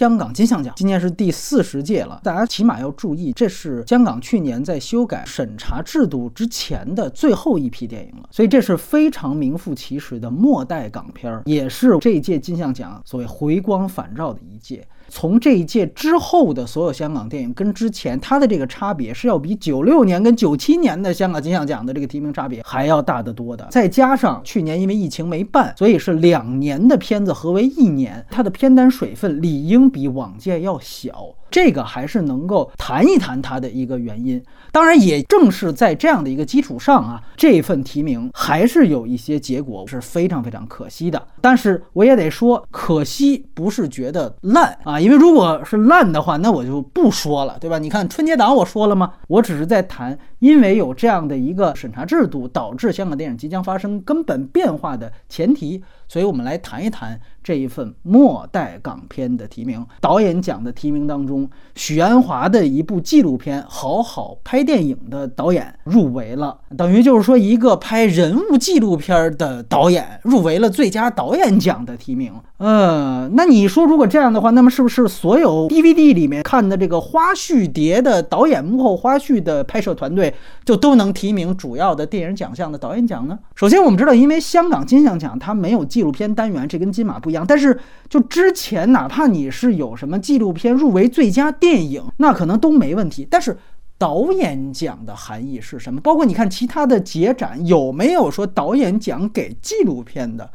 香港金像奖，今年是第四十届了。大家起码要注意，这是香港去年在修改审查制度之前的最后一批电影了，所以这是非常名副其实的末代港片儿，也是这一届金像奖所谓回光返照的一届。从这一届之后的所有香港电影跟之前它的这个差别是要比九六年跟九七年的香港金像奖的这个提名差别还要大得多的。再加上去年因为疫情没办，所以是两年的片子合为一年，它的片单水分理应比往届要小。这个还是能够谈一谈它的一个原因。当然，也正是在这样的一个基础上啊，这份提名还是有一些结果是非常非常可惜的。但是我也得说，可惜不是觉得烂啊，因为如果是烂的话，那我就不说了，对吧？你看春节档我说了吗？我只是在谈，因为有这样的一个审查制度，导致香港电影即将发生根本变化的前提。所以，我们来谈一谈这一份末代港片的提名。导演奖的提名当中，许鞍华的一部纪录片《好好拍电影》的导演入围了，等于就是说，一个拍人物纪录片的导演入围了最佳导演奖的提名。呃，那你说，如果这样的话，那么是不是所有 DVD 里面看的这个花絮碟的导演幕后花絮的拍摄团队就都能提名主要的电影奖项的导演奖呢？首先，我们知道，因为香港金像奖它没有纪录片单元，这跟金马不一样。但是，就之前哪怕你是有什么纪录片入围最佳电影，那可能都没问题。但是，导演奖的含义是什么？包括你看其他的节展有没有说导演奖给纪录片的？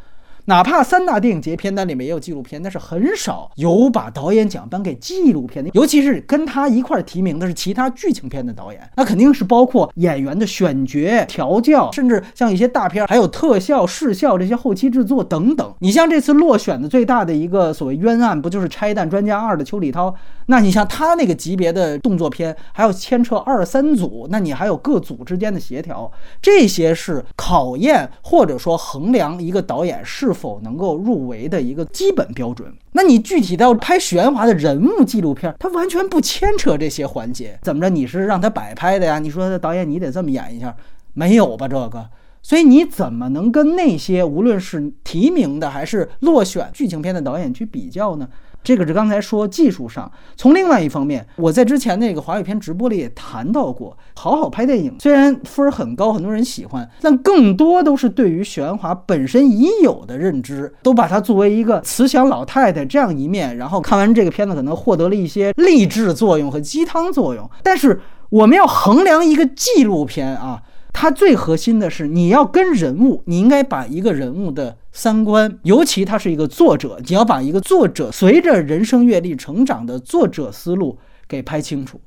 哪怕三大电影节片单里面也有纪录片，但是很少有把导演奖颁给纪录片的，尤其是跟他一块提名的是其他剧情片的导演，那肯定是包括演员的选角、调教，甚至像一些大片还有特效、视效这些后期制作等等。你像这次落选的最大的一个所谓冤案，不就是《拆弹专家二》的邱礼涛？那你像他那个级别的动作片，还要牵扯二三组，那你还有各组之间的协调，这些是考验或者说衡量一个导演是。否能够入围的一个基本标准？那你具体到拍许鞍华的人物纪录片，他完全不牵扯这些环节，怎么着？你是让他摆拍的呀？你说导演你得这么演一下，没有吧？这个，所以你怎么能跟那些无论是提名的还是落选剧情片的导演去比较呢？这个是刚才说技术上，从另外一方面，我在之前那个华语片直播里也谈到过，好好拍电影虽然分很高，很多人喜欢，但更多都是对于许鞍华本身已有的认知，都把它作为一个慈祥老太太这样一面，然后看完这个片子可能获得了一些励志作用和鸡汤作用。但是我们要衡量一个纪录片啊。它最核心的是，你要跟人物，你应该把一个人物的三观，尤其他是一个作者，你要把一个作者随着人生阅历成长的作者思路给拍清楚。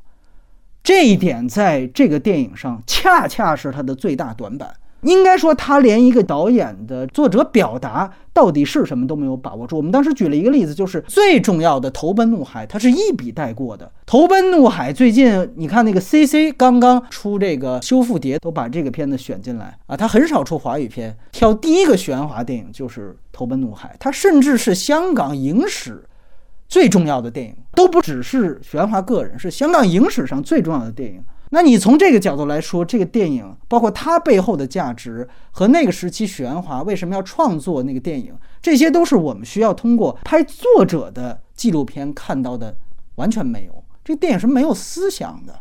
这一点在这个电影上恰恰是他的最大短板。应该说，他连一个导演的作者表达到底是什么都没有把握住。我们当时举了一个例子，就是最重要的《投奔怒海》，它是一笔带过的。《投奔怒海》最近你看那个 CC 刚刚出这个修复碟，都把这个片子选进来啊。他很少出华语片，挑第一个玄华电影就是《投奔怒海》，它甚至是香港影史最重要的电影，都不只是玄华个人，是香港影史上最重要的电影。那你从这个角度来说，这个电影包括它背后的价值和那个时期许鞍华为什么要创作那个电影，这些都是我们需要通过拍作者的纪录片看到的，完全没有。这个电影是没有思想的。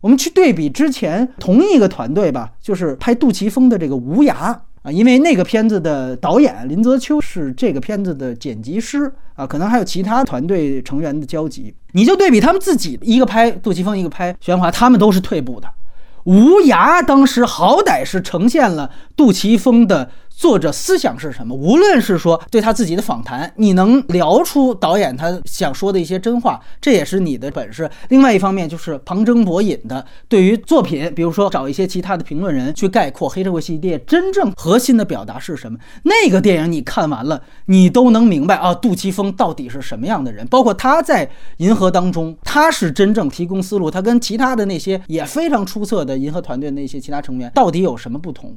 我们去对比之前同一个团队吧，就是拍杜琪峰的这个《无涯》。啊，因为那个片子的导演林泽秋是这个片子的剪辑师啊，可能还有其他团队成员的交集。你就对比他们自己，一个拍杜琪峰，一个拍玄华，他们都是退步的。无涯当时好歹是呈现了杜琪峰的。作者思想是什么？无论是说对他自己的访谈，你能聊出导演他想说的一些真话，这也是你的本事。另外一方面就是旁征博引的，对于作品，比如说找一些其他的评论人去概括黑社会系列真正核心的表达是什么。那个电影你看完了，你都能明白啊，杜琪峰到底是什么样的人。包括他在银河当中，他是真正提供思路，他跟其他的那些也非常出色的银河团队那些其他成员到底有什么不同？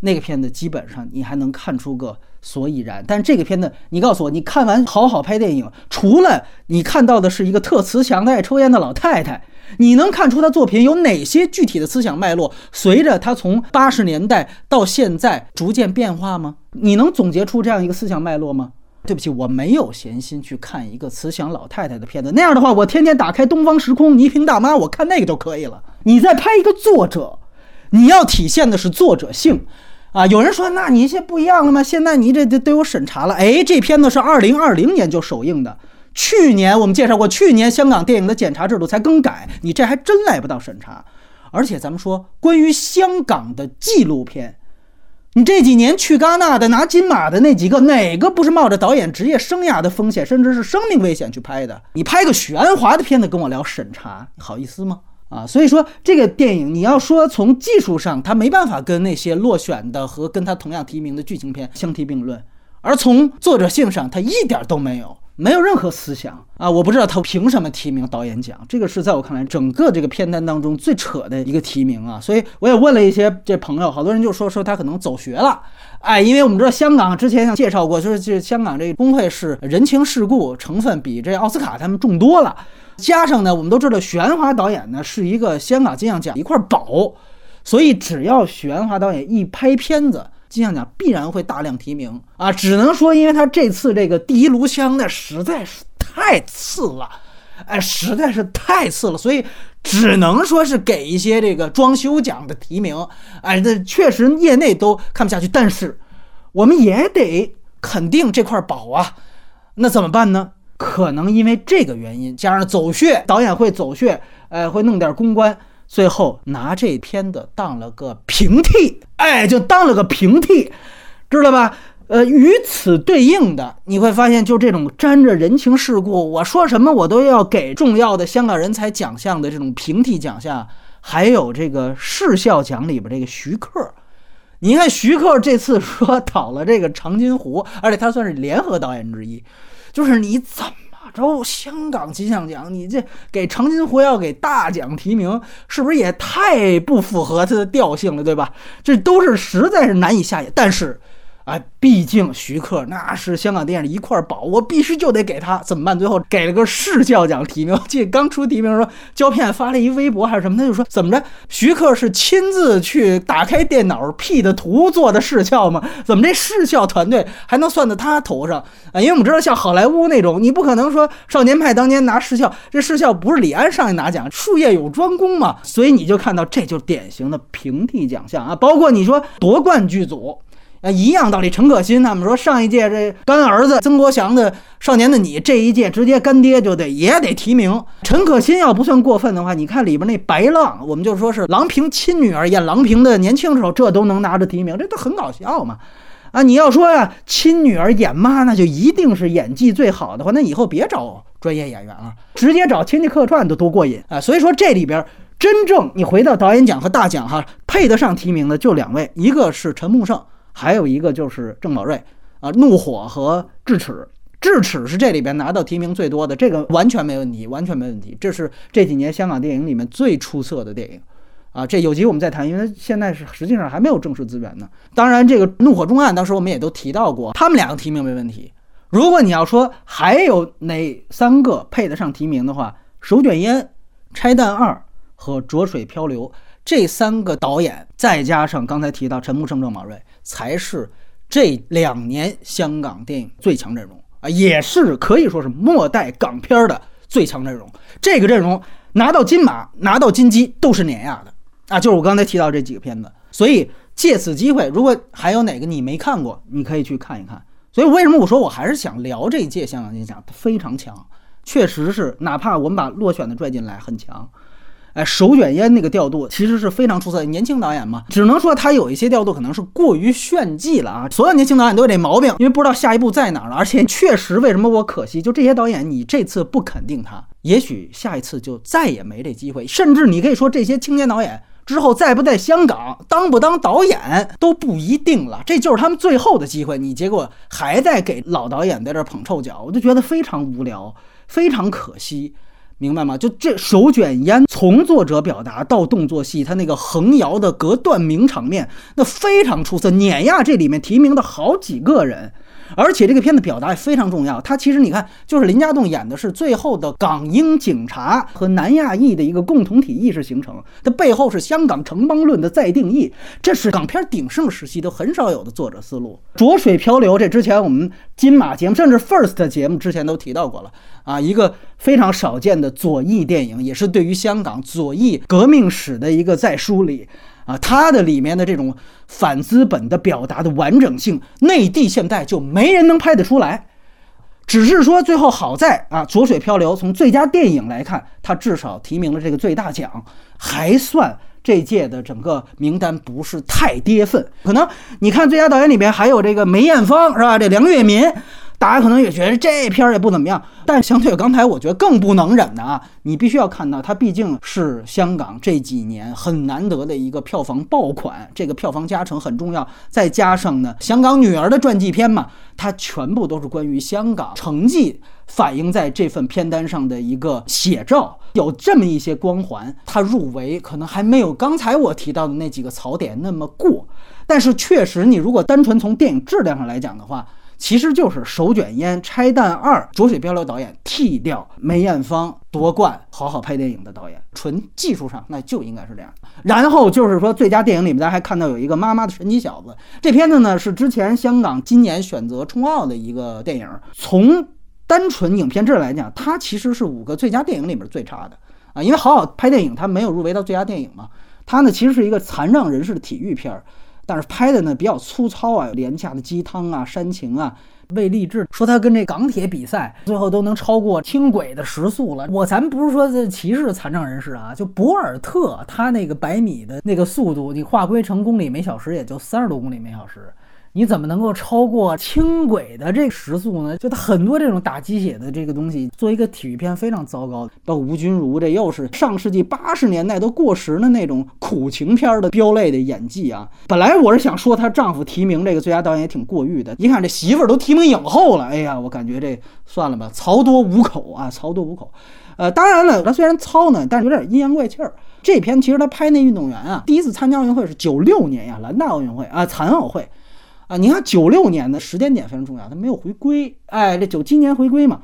那个片子基本上你还能看出个所以然，但这个片子你告诉我，你看完好好拍电影，除了你看到的是一个特慈祥的爱抽烟的老太太，你能看出他作品有哪些具体的思想脉络？随着他从八十年代到现在逐渐变化吗？你能总结出这样一个思想脉络吗？对不起，我没有闲心去看一个慈祥老太太的片子。那样的话，我天天打开《东方时空》倪萍大妈，我看那个就可以了。你再拍一个作者，你要体现的是作者性。啊，有人说，那你现在不一样了吗？现在你这都都有审查了。哎，这片子是二零二零年就首映的，去年我们介绍过，去年香港电影的检查制度才更改，你这还真来不到审查。而且咱们说，关于香港的纪录片，你这几年去戛纳的拿金马的那几个，哪个不是冒着导演职业生涯的风险，甚至是生命危险去拍的？你拍个许鞍华的片子跟我聊审查，好意思吗？啊，所以说这个电影，你要说从技术上，它没办法跟那些落选的和跟它同样提名的剧情片相提并论；而从作者性上，它一点都没有，没有任何思想啊！我不知道他凭什么提名导演奖，这个是在我看来整个这个片单当中最扯的一个提名啊！所以我也问了一些这朋友，好多人就说说他可能走学了，哎，因为我们知道香港之前像介绍过，就是这香港这个工会是人情世故成分比这奥斯卡他们重多了。加上呢，我们都知道许鞍华导演呢是一个香港金像奖一块宝，所以只要许鞍华导演一拍片子，金像奖必然会大量提名啊。只能说，因为他这次这个第一炉香呢实在是太次了，哎，实在是太次了，所以只能说是给一些这个装修奖的提名。哎，这确实业内都看不下去，但是我们也得肯定这块宝啊。那怎么办呢？可能因为这个原因，加上走穴，导演会走穴，呃，会弄点公关，最后拿这片子当了个平替，哎，就当了个平替，知道吧？呃，与此对应的，你会发现，就这种沾着人情世故，我说什么我都要给重要的香港人才奖项的这种平替奖项，还有这个视效奖里边这个徐克，你看徐克这次说倒了这个长津湖，而且他算是联合导演之一。就是你怎么着，香港金像奖，你这给长津湖要给大奖提名，是不是也太不符合它的调性了，对吧？这都是实在是难以下咽。但是。哎，毕竟徐克那是香港电影一块宝，我必须就得给他怎么办？最后给了个视效奖提名。记得刚出提名说胶片发了一微博还是什么，他就说怎么着？徐克是亲自去打开电脑 P 的图做的视效吗？怎么这视效团队还能算到他头上啊？因为我们知道像好莱坞那种，你不可能说少年派当年拿视效，这视效不是李安上去拿奖，术业有专攻嘛。所以你就看到这就典型的平替奖项啊，包括你说夺冠剧组。啊，一样道理。陈可辛他们说，上一届这干儿子曾国祥的《少年的你》，这一届直接干爹就得也得提名。陈可辛要不算过分的话，你看里边那白浪，我们就说是郎平亲女儿演郎平的年轻时候，这都能拿着提名，这都很搞笑嘛。啊，你要说呀，亲女儿演妈，那就一定是演技最好的话，那以后别找专业演员了，直接找亲戚客串都多过瘾啊。所以说这里边真正你回到导演奖和大奖哈，配得上提名的就两位，一个是陈木胜。还有一个就是郑宝瑞啊，怒火和智齿，智齿是这里边拿到提名最多的，这个完全没问题，完全没问题。这是这几年香港电影里面最出色的电影啊，这有机会我们再谈，因为现在是实际上还没有正式资源呢。当然，这个怒火中案当时我们也都提到过，他们两个提名没问题。如果你要说还有哪三个配得上提名的话，《手卷烟》《拆弹二》和《浊水漂流》这三个导演，再加上刚才提到陈木胜、郑宝瑞。才是这两年香港电影最强阵容啊，也是可以说是末代港片的最强阵容。这个阵容拿到金马、拿到金鸡都是碾压的啊，就是我刚才提到这几个片子。所以借此机会，如果还有哪个你没看过，你可以去看一看。所以为什么我说我还是想聊这一届香港金像非常强，确实是，哪怕我们把落选的拽进来，很强。哎，手卷烟那个调度其实是非常出色的。年轻导演嘛，只能说他有一些调度可能是过于炫技了啊。所有年轻导演都有这毛病，因为不知道下一步在哪儿了。而且确实，为什么我可惜？就这些导演，你这次不肯定他，也许下一次就再也没这机会。甚至你可以说，这些青年导演之后在不在香港当不当导演都不一定了。这就是他们最后的机会，你结果还在给老导演在这捧臭脚，我就觉得非常无聊，非常可惜。明白吗？就这手卷烟，从作者表达到动作戏，他那个横摇的隔断名场面，那非常出色，碾压这里面提名的好几个人。而且这个片子表达也非常重要。它其实你看，就是林家栋演的是最后的港英警察和南亚裔的一个共同体意识形成，它背后是香港城邦论的再定义，这是港片鼎盛时期都很少有的作者思路。浊水漂流，这之前我们金马节目甚至 First 节目之前都提到过了啊，一个非常少见的左翼电影，也是对于香港左翼革命史的一个再梳理。啊，它的里面的这种反资本的表达的完整性，内地现在就没人能拍得出来。只是说最后好在啊，《浊水漂流》从最佳电影来看，它至少提名了这个最大奖，还算这届的整个名单不是太跌份。可能你看最佳导演里面还有这个梅艳芳是吧？这梁月民。大家可能也觉得这片儿也不怎么样，但是相对刚才我觉得更不能忍的啊，你必须要看到它毕竟是香港这几年很难得的一个票房爆款，这个票房加成很重要。再加上呢，香港女儿的传记片嘛，它全部都是关于香港成绩反映在这份片单上的一个写照，有这么一些光环。它入围可能还没有刚才我提到的那几个槽点那么过，但是确实，你如果单纯从电影质量上来讲的话。其实就是手卷烟拆弹二，浊水漂流导演替掉梅艳芳夺冠，好好拍电影的导演，纯技术上那就应该是这样。然后就是说最佳电影里面，大家还看到有一个妈妈的神奇小子，这片子呢是之前香港今年选择冲奥的一个电影。从单纯影片质来讲，它其实是五个最佳电影里面最差的啊，因为好好拍电影它没有入围到最佳电影嘛。它呢其实是一个残障人士的体育片儿。但是拍的呢比较粗糙啊，廉价的鸡汤啊、煽情啊，为励志。说他跟这港铁比赛，最后都能超过轻轨的时速了。我咱不是说这歧视残障人士啊，就博尔特他那个百米的那个速度，你划归成公里每小时也就三十多公里每小时。你怎么能够超过轻轨的这个时速呢？就它很多这种打鸡血的这个东西，做一个体育片非常糟糕。包括吴君如，这又是上世纪八十年代都过时的那种苦情片的飙泪的演技啊！本来我是想说她丈夫提名这个最佳导演也挺过誉的，一看这媳妇儿都提名影后了，哎呀，我感觉这算了吧，曹多无口啊，曹多无口。呃，当然了，他虽然糙呢，但是有点阴阳怪气儿。这片其实他拍那运动员啊，第一次参加奥运会是九六年呀，兰大奥运会啊，残奥会。啊，你看九六年的时间点非常重要，他没有回归，哎，这九七年回归嘛，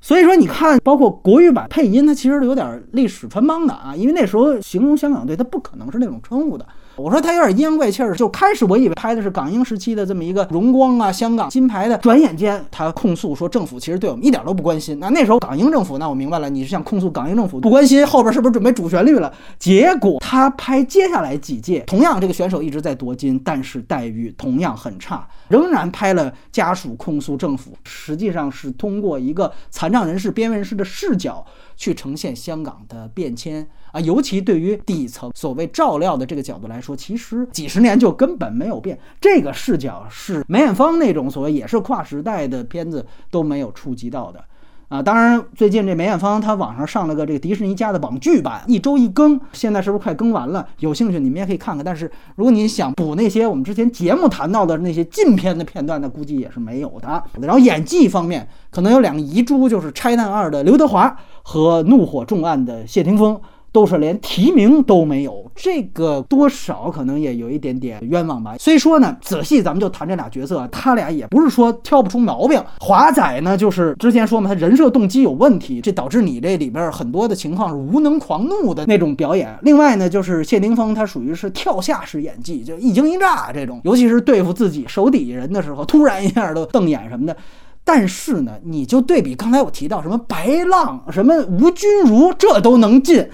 所以说你看，包括国语版配音，它其实有点历史穿帮的啊，因为那时候形容香港队，它不可能是那种称呼的。我说他有点阴阳怪气儿，就开始我以为拍的是港英时期的这么一个荣光啊，香港金牌的。转眼间他控诉说政府其实对我们一点都不关心。那那时候港英政府，那我明白了，你是想控诉港英政府不关心，后边是不是准备主旋律了？结果他拍接下来几届，同样这个选手一直在夺金，但是待遇同样很差，仍然拍了家属控诉政府，实际上是通过一个残障人士、边缘人士的视角去呈现香港的变迁。啊，尤其对于底层所谓照料的这个角度来说，其实几十年就根本没有变。这个视角是梅艳芳那种所谓也是跨时代的片子都没有触及到的。啊，当然最近这梅艳芳她网上上了个这个迪士尼家的网剧版，一周一更，现在是不是快更完了？有兴趣你们也可以看看。但是如果你想补那些我们之前节目谈到的那些禁片的片段，那估计也是没有的。然后演技方面，可能有两个遗珠，就是《拆弹二》的刘德华和《怒火重案》的谢霆锋。都是连提名都没有，这个多少可能也有一点点冤枉吧。所以说呢，仔细咱们就谈这俩角色，他俩也不是说挑不出毛病。华仔呢，就是之前说嘛，他人设动机有问题，这导致你这里边很多的情况是无能狂怒的那种表演。另外呢，就是谢霆锋他属于是跳下式演技，就一惊一乍这种，尤其是对付自己手底下人的时候，突然一下都瞪眼什么的。但是呢，你就对比刚才我提到什么白浪、什么吴君如，这都能进。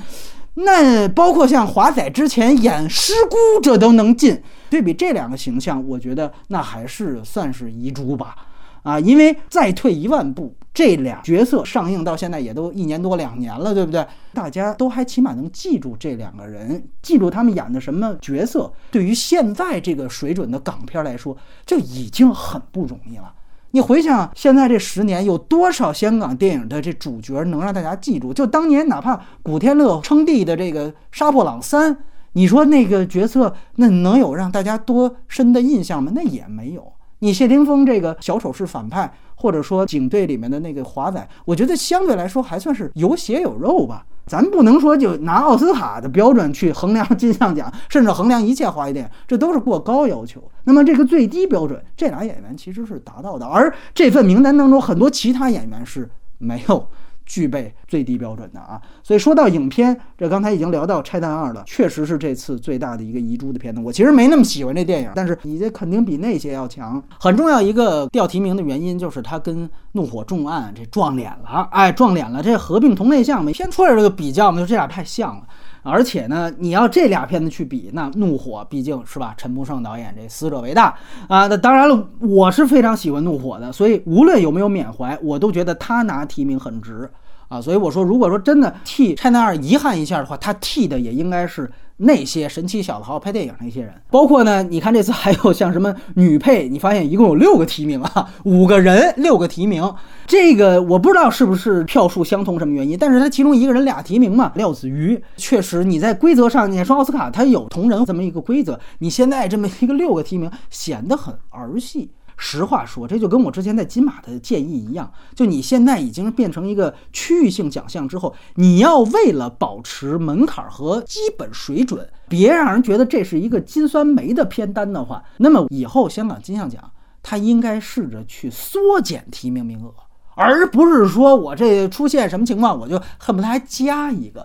那包括像华仔之前演师姑，这都能进。对比这两个形象，我觉得那还是算是遗珠吧。啊，因为再退一万步，这俩角色上映到现在也都一年多两年了，对不对？大家都还起码能记住这两个人，记住他们演的什么角色。对于现在这个水准的港片来说，就已经很不容易了。你回想现在这十年，有多少香港电影的这主角能让大家记住？就当年哪怕古天乐称帝的这个《杀破狼三》，你说那个角色那能有让大家多深的印象吗？那也没有。你谢霆锋这个小丑是反派，或者说警队里面的那个华仔，我觉得相对来说还算是有血有肉吧。咱不能说就拿奥斯卡的标准去衡量金像奖，甚至衡量一切华语电影，这都是过高要求。那么这个最低标准，这俩演员其实是达到的，而这份名单当中很多其他演员是没有。具备最低标准的啊，所以说到影片，这刚才已经聊到《拆弹二》了，确实是这次最大的一个遗珠的片子。我其实没那么喜欢这电影，但是你这肯定比那些要强。很重要一个掉提名的原因就是它跟《怒火重案》这撞脸了，哎，撞脸了。这合并同类项嘛，先出来这个比较嘛，就这俩太像了。而且呢，你要这俩片子去比，那《怒火》毕竟是吧？陈木胜导演这死者为大啊。那当然了，我是非常喜欢《怒火》的，所以无论有没有缅怀，我都觉得他拿提名很值啊。所以我说，如果说真的替《拆弹二》遗憾一下的话，他替的也应该是。那些神奇小子好好拍电影那些人，包括呢，你看这次还有像什么女配，你发现一共有六个提名啊，五个人六个提名，这个我不知道是不是票数相同什么原因，但是他其中一个人俩提名嘛，廖子瑜确实你在规则上，你说奥斯卡他有同人这么一个规则，你现在这么一个六个提名显得很儿戏。实话说，这就跟我之前在金马的建议一样，就你现在已经变成一个区域性奖项之后，你要为了保持门槛和基本水准，别让人觉得这是一个金酸梅的片单的话，那么以后香港金像奖它应该试着去缩减提名名额，而不是说我这出现什么情况，我就恨不得还加一个。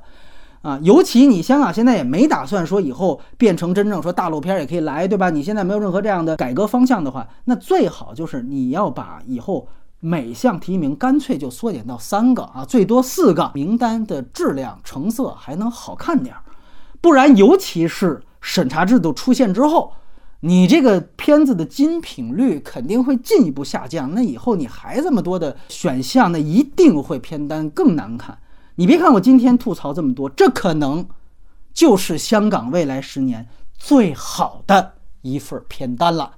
啊，尤其你香港现在也没打算说以后变成真正说大陆片也可以来，对吧？你现在没有任何这样的改革方向的话，那最好就是你要把以后每项提名干脆就缩减到三个啊，最多四个，名单的质量成色还能好看点儿。不然，尤其是审查制度出现之后，你这个片子的精品率肯定会进一步下降。那以后你还这么多的选项，那一定会片单更难看。你别看我今天吐槽这么多，这可能就是香港未来十年最好的一份片单了。